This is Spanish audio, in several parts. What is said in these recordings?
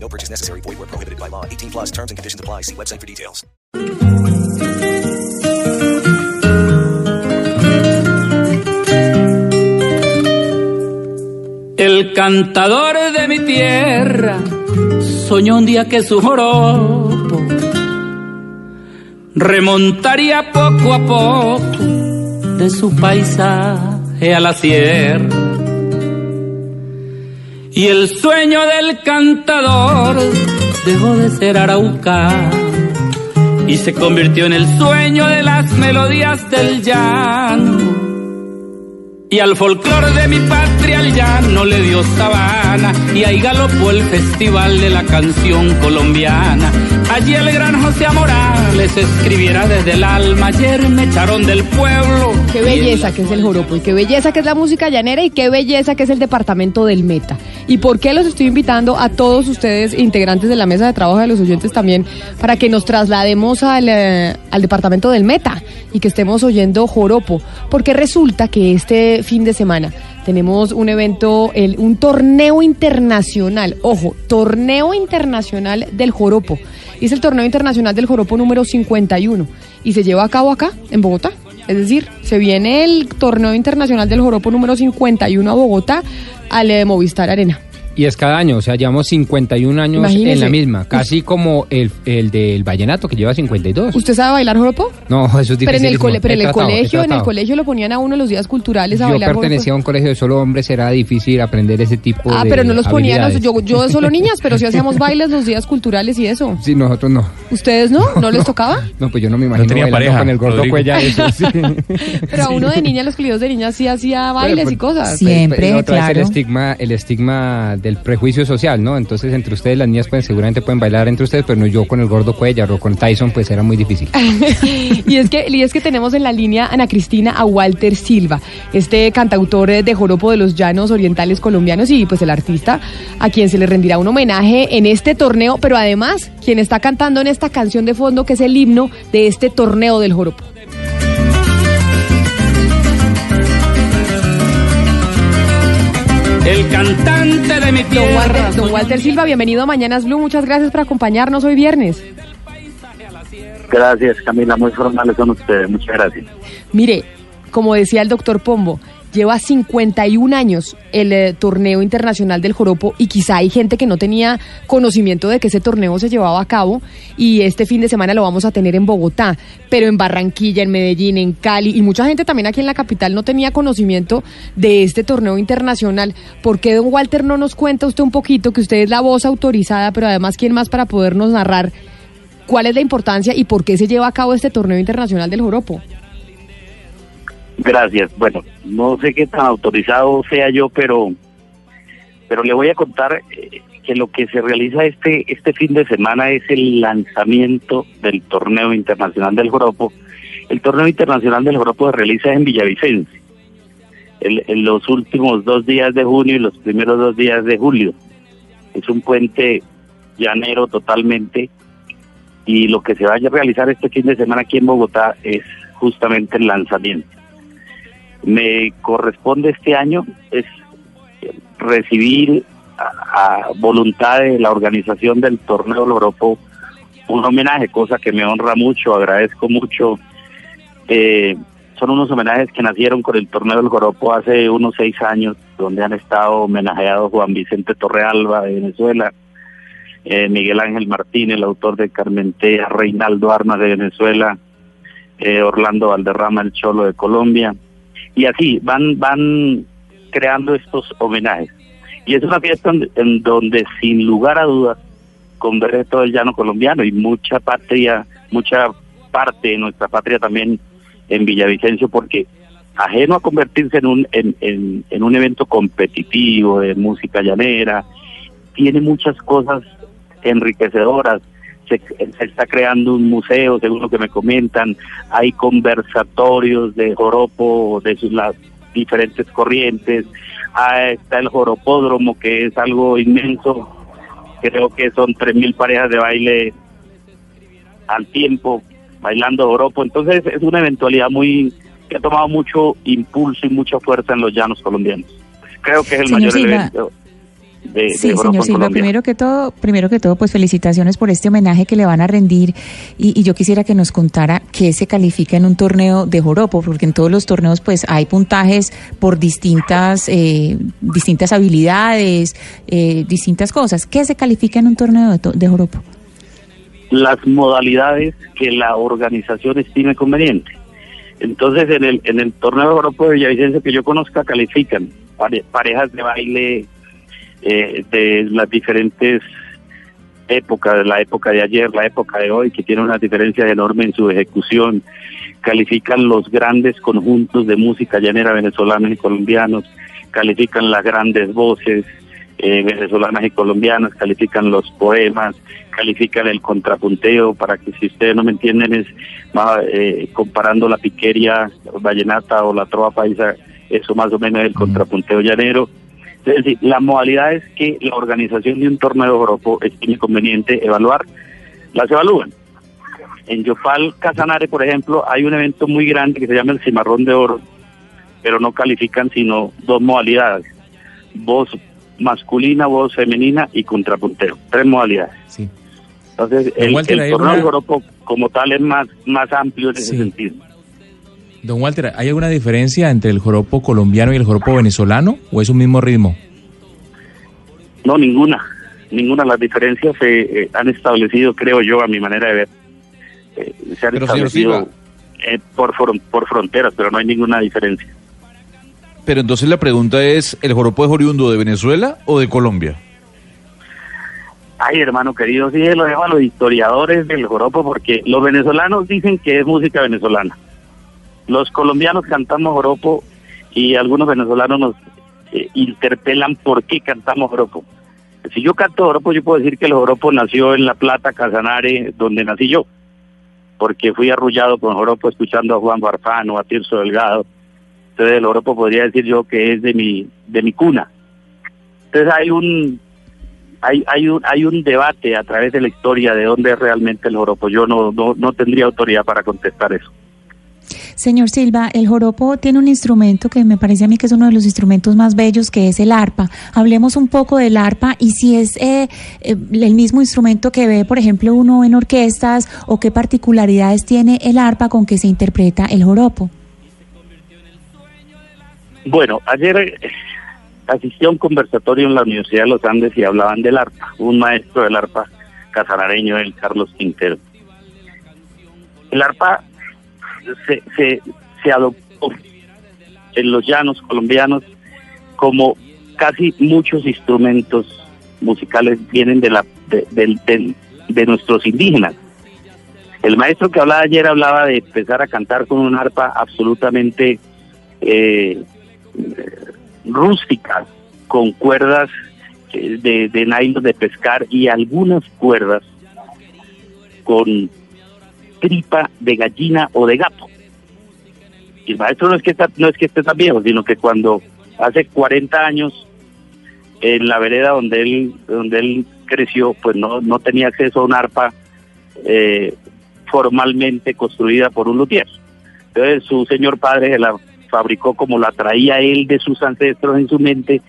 No purchase necessary. Void where prohibited by law. 18 plus terms and conditions apply. See website for details. El cantador de mi tierra soñó un día que su joropo remontaría poco a poco de su paisaje a la sierra. Y el sueño del cantador dejó de ser araucano y se convirtió en el sueño de las melodías del llano. Y al folclor de mi patria al llano le dio sabana y ahí galopó el festival de la canción colombiana. Allí el gran José Morales escribiera desde el alma, ayer me echaron del pueblo. Qué belleza que es el joropo y qué belleza que es la música llanera y qué belleza que es el departamento del Meta. ¿Y por qué los estoy invitando a todos ustedes, integrantes de la mesa de trabajo de los oyentes también, para que nos traslademos al, eh, al departamento del Meta y que estemos oyendo joropo? Porque resulta que este fin de semana tenemos un evento, el, un torneo internacional, ojo, torneo internacional del joropo. Es el torneo internacional del joropo número 51 y se lleva a cabo acá, en Bogotá. Es decir, se viene el torneo internacional del joropo número 51 a Bogotá al eh, Movistar Arena. Y es cada año, o sea, llevamos 51 años Imagínese. en la misma, casi como el, el del vallenato que lleva 52. ¿Usted sabe bailar joropo? No, eso es difícil. Pero en el, cole- pero en el colegio, en el colegio lo ponían a uno los días culturales a Yo bailar pertenecía a un colegio de solo hombres, era difícil aprender ese tipo Ah, de pero no los ponían, a- habilidades. yo, yo de solo niñas, pero sí hacíamos bailes los días culturales y eso. Sí, nosotros no. ¿Ustedes no? ¿No les tocaba? No, pues yo no me imagino tenía bailando pareja, con el gordo cuella eso, sí. Pero a uno de niña, los colegios de niñas sí hacía bailes Bueno, y cosas. Siempre, Pero otra vez el claro. estigma, el estigma del prejuicio social, ¿no? Entonces entre ustedes las niñas pueden seguramente pueden bailar entre ustedes, pero no yo con el gordo Cuellar o con Tyson, pues era muy difícil. y es que y es que tenemos en la línea Ana Cristina a Walter Silva, este cantautor eh, de joropo de los llanos orientales colombianos y pues el artista a quien se le rendirá un homenaje en este torneo, pero además quien está cantando en esta canción de fondo que es el himno de este torneo del joropo. El cantante de mi Don tierra. Walter, don Walter Silva, bienvenido a Mañanas Blue, muchas gracias por acompañarnos hoy viernes. Gracias, Camila. Muy formales son ustedes. Muchas gracias. Mire, como decía el doctor Pombo, lleva 51 años el eh, torneo internacional del joropo y quizá hay gente que no tenía conocimiento de que ese torneo se llevaba a cabo y este fin de semana lo vamos a tener en Bogotá, pero en Barranquilla, en Medellín, en Cali y mucha gente también aquí en la capital no tenía conocimiento de este torneo internacional. ¿Por qué, don Walter, no nos cuenta usted un poquito que usted es la voz autorizada, pero además quién más para podernos narrar cuál es la importancia y por qué se lleva a cabo este torneo internacional del joropo? Gracias. Bueno, no sé qué tan autorizado sea yo, pero pero le voy a contar eh, que lo que se realiza este este fin de semana es el lanzamiento del torneo internacional del joropo. El torneo internacional del joropo se realiza en Villavicencio. el- en los últimos dos días de junio y los primeros dos días de julio. Es un puente llanero totalmente y lo que se vaya a realizar este fin de semana aquí en Bogotá es justamente el lanzamiento. Me corresponde este año es recibir a, voluntad de la organización del torneo del un homenaje, cosa que me honra mucho, agradezco mucho. Eh, son unos homenajes que nacieron con el torneo del Joropo hace unos seis años, donde han estado homenajeados Juan Vicente Torrealba de Venezuela, eh, Miguel Ángel Martínez, el autor de Carmentea, Reinaldo Armas de Venezuela, eh, Orlando Valderrama, el Cholo de Colombia, y así van, van creando estos homenajes. Y es una fiesta en, donde sin lugar a dudas converge todo el llano colombiano y mucha patria, mucha parte de nuestra patria también en Villavicencio, porque ajeno a convertirse en un, en, en un evento competitivo de música llanera, tiene muchas cosas enriquecedoras, se, está creando un museo, según lo que me comentan, hay conversatorios de joropo, de sus, las diferentes corrientes, ah, está el joropódromo, que es algo inmenso, creo que son 3.000 parejas de baile al tiempo, bailando joropo, entonces es una eventualidad muy que ha tomado mucho impulso y mucha fuerza en los llanos colombianos. Creo que es el mayor evento sí, señor Silva, primero que todo, primero que todo, pues felicitaciones por este homenaje que le van a rendir y, yo quisiera que nos contara qué se califica en un torneo de joropo, porque en todos los torneos pues hay puntajes por distintas eh, distintas habilidades, eh, distintas cosas. ¿Qué se califica en un torneo de, de joropo? Las modalidades que la organización estime conveniente. Entonces, en el, en el torneo de joropo de Villavicencio que yo conozca, califican parejas de baile eh, de las diferentes épocas, la época de ayer, la época de hoy, que tiene una diferencia enorme en su ejecución. Califican los grandes conjuntos de música llanera venezolanos y colombianos, califican las grandes voces eh, venezolanas y colombianas, califican los poemas, califican el contrapunteo, para que si ustedes no me entienden es eh, comparando la piquería vallenata o la trova paisa, eso más o menos es el contrapunteo llanero es decir, la modalidad es que la organización de un torneo de Oropo es inconveniente evaluar, las evalúan. En Yopal Casanare, por ejemplo, hay un evento muy grande que se llama el Cimarrón de Oro, pero no califican sino dos modalidades, voz masculina, voz femenina y contrapunteo, tres modalidades. Sí. Entonces, el, torneo de Oropo como tal es más, más amplio en ese sentido. Don Walter, ¿hay alguna diferencia entre el joropo colombiano y el joropo venezolano o es un mismo ritmo? No, ninguna. Ninguna. Las diferencias se eh, han establecido, creo yo, a mi manera de ver. Eh, se han establecido eh, por, por fronteras, pero no hay ninguna diferencia. Pero entonces la pregunta es, ¿el joropo es oriundo de Venezuela o de Colombia? Ay, hermano querido, sí, lo dejo a los historiadores del joropo porque los venezolanos dicen que es música venezolana los colombianos cantamos joropo y algunos venezolanos nos eh, interpelan por qué cantamos joropo. Si yo canto joropo, yo puedo decir que el joropo nació en La Plata, Casanare, donde nací yo, porque fui arrullado con joropo escuchando a Juan Barfano, a Tirso Delgado. Entonces el joropo podría decir yo que es de mi de mi cuna. Entonces hay un hay hay un hay un debate a través de la historia de dónde es realmente el joropo. Yo no no, no tendría autoridad para contestar eso. Señor Silva, el joropo tiene un instrumento que me parece a mí que es uno de los instrumentos más bellos, que es el arpa. Hablemos un poco del arpa y si es eh, eh, el mismo instrumento que ve, por ejemplo, uno en orquestas o qué particularidades tiene el arpa con que se interpreta el joropo. Bueno, ayer eh, asistí a un conversatorio en la Universidad de los Andes y hablaban del arpa, un maestro del arpa casanareño, el Carlos Quintero. El arpa se, se, adoptó en los llanos colombianos como casi muchos instrumentos musicales vienen de, la, de, de, nuestros indígenas. El maestro que hablaba ayer hablaba de empezar a cantar con un arpa absolutamente eh, rústica, con cuerdas eh, de, de nylon de pescar y algunas cuerdas con tripa de gallina o de gato. Y el maestro no es que no es que esté tan viejo, sino que cuando hace 40 años en la vereda donde él donde él creció, pues no no tenía acceso a un arpa eh, formalmente construida por un luthier. Entonces su señor padre la fabricó como la traía él de sus ancestros en su mente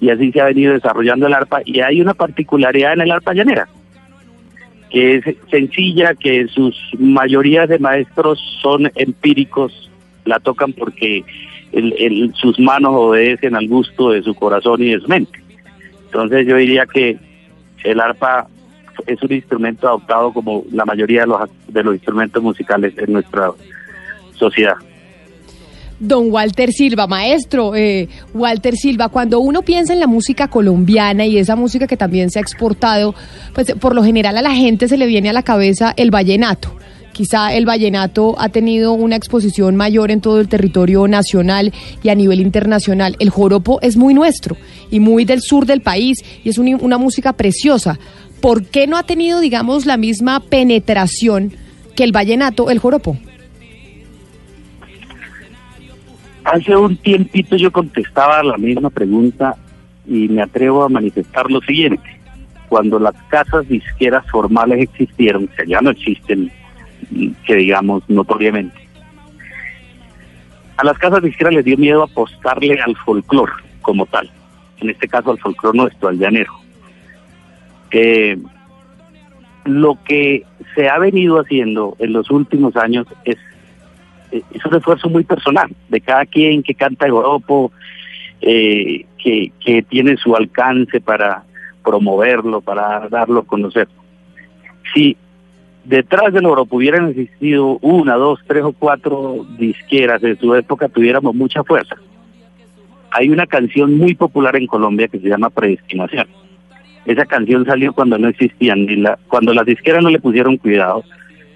y así se ha venido desarrollando el arpa y hay una particularidad en el arpa llanera que es sencilla, que sus mayorías de maestros son empíricos, la tocan porque el, sus manos obedecen al gusto de su corazón y de su mente. Entonces yo diría que el arpa es un instrumento adoptado como la mayoría de los, de los instrumentos musicales en nuestra sociedad. Don Walter Silva, maestro, eh, Walter Silva, cuando uno piensa en la música colombiana y esa música que también se ha exportado, pues por lo general a la gente se le viene a la cabeza el vallenato. Quizá el vallenato ha tenido una exposición mayor en todo el territorio nacional y a nivel internacional. El joropo es muy nuestro y muy del sur del país y es una música preciosa. ¿por qué no ha tenido, digamos, la misma penetración que el vallenato, el joropo? Hace un tiempito yo contestaba la misma pregunta y me atrevo a manifestar lo siguiente. Cuando las casas disqueras formales existieron, que ya no existen, que digamos notoriamente, a las casas disqueras les dio miedo apostarle al folclor como tal, en este caso al folclor nuestro, al llanero. Eh, lo que se ha venido haciendo en los últimos años es, es un esfuerzo muy personal de cada quien que canta el joropo, eh, que, tiene su alcance para promoverlo, para darlo a conocer. Si detrás del oro hubieran existido una, dos, tres o cuatro disqueras de su época, tuviéramos mucha fuerza. Hay una canción muy popular en Colombia que se llama Predestinación. Esa canción salió cuando no existían, ni la, cuando las disqueras no le pusieron cuidado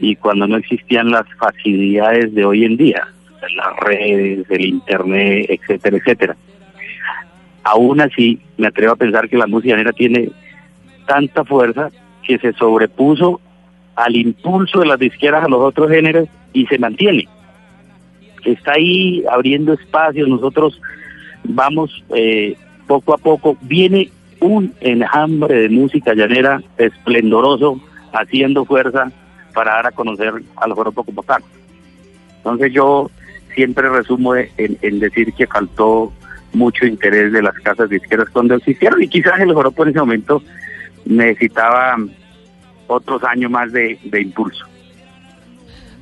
y cuando no existían las facilidades de hoy en día, las redes, el internet, etcétera, etcétera. Aún así, me atrevo a pensar que la música negra tiene tanta fuerza que se sobrepuso al impulso de las disqueras a los otros géneros y se mantiene. Está ahí abriendo espacios, nosotros vamos eh, poco a poco, viene un enjambre de música llanera esplendoroso, haciendo fuerza para dar a conocer al joropo como tal. Entonces yo siempre resumo en, decir que faltó mucho interés de las casas disqueras cuando existieron y quizás el joropo en ese momento necesitaba otros años más de, de impulso.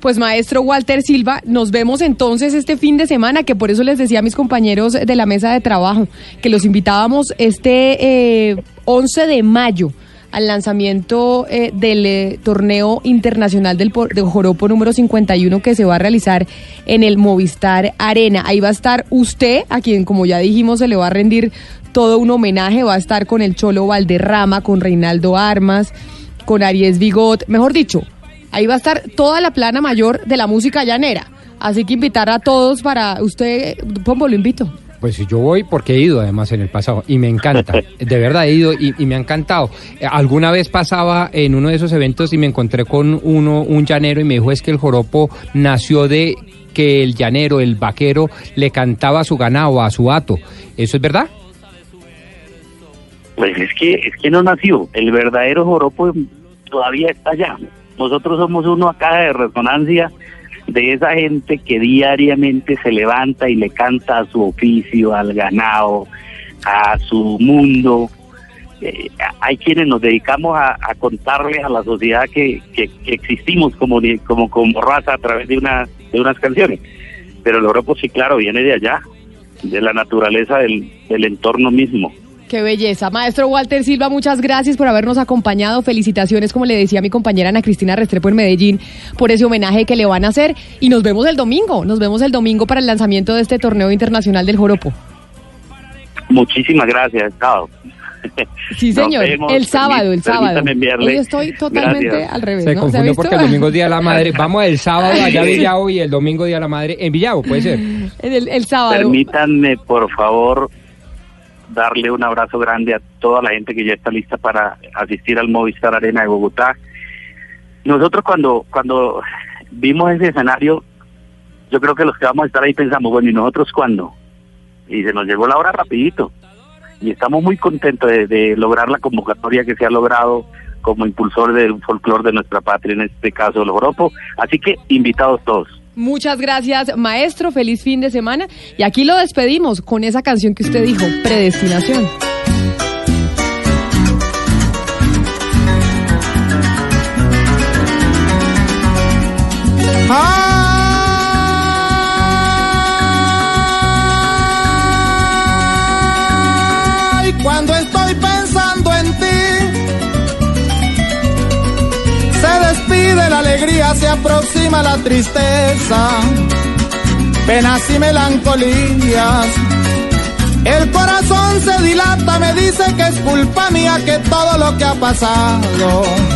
Pues maestro Walter Silva, nos vemos entonces este fin de semana, que por eso les decía a mis compañeros de la mesa de trabajo que los invitábamos este eh, 11 de mayo al lanzamiento eh, del eh, torneo internacional del de Joropo número 51 que se va a realizar en el Movistar Arena. Ahí va a estar usted, a quien como ya dijimos se le va a rendir todo un homenaje, va a estar con el Cholo Valderrama, con Reinaldo Armas, con Aries Bigot, mejor dicho, ahí va a estar toda la plana mayor de la música llanera. Así que invitar a todos para usted, Pombo, lo invito. Pues yo voy porque he ido además en el pasado y me encanta, de verdad he ido y, y, me ha encantado. Alguna vez pasaba en uno de esos eventos y me encontré con uno, un llanero y me dijo es que el joropo nació de que el llanero, el vaquero, le cantaba a su ganado, a su hato. ¿Eso es verdad? Pues es que, es que no nació, el verdadero joropo todavía está allá. Nosotros somos uno acá de resonancia de esa gente que diariamente se levanta y le canta a su oficio, al ganado, a su mundo. Eh, hay quienes nos dedicamos a, a contarle a la sociedad que, que, que, existimos como, como, como raza a través de, una, de unas canciones. Pero el Europa sí, claro, viene de allá, de la naturaleza del, del entorno mismo. Qué belleza. Maestro Walter Silva, muchas gracias por habernos acompañado. Felicitaciones, como le decía mi compañera Ana Cristina Restrepo en Medellín, por ese homenaje que le van a hacer. Y nos vemos el domingo. Nos vemos el domingo para el lanzamiento de este torneo internacional del Joropo. Muchísimas gracias, Estado. Sí, señor. el sábado, el sábado. Hoy estoy totalmente gracias. al revés. Se ¿no? confundió ¿Se porque el domingo es Día de la Madre. Vamos el sábado allá a Villavo y el domingo Día de la Madre en Villavo, puede ser. El, el sábado. Permítanme, por favor, darle un abrazo grande a toda la gente que ya está lista para asistir al Movistar Arena de Bogotá. Nosotros cuando cuando vimos ese escenario, yo creo que los que vamos a estar ahí pensamos, bueno, ¿y nosotros cuándo? Y se nos llegó la hora rapidito. Y estamos muy contentos de, de lograr la convocatoria que se ha logrado como impulsor del folclore de nuestra patria, en este caso el Joropo. Así que invitados todos. Muchas gracias, maestro. Feliz fin de semana. Y aquí lo despedimos con esa canción que usted dijo, Predestinación. Alegría, se aproxima la tristeza, penas y melancolías. El corazón se dilata, me dice que es culpa mía que todo lo que ha pasado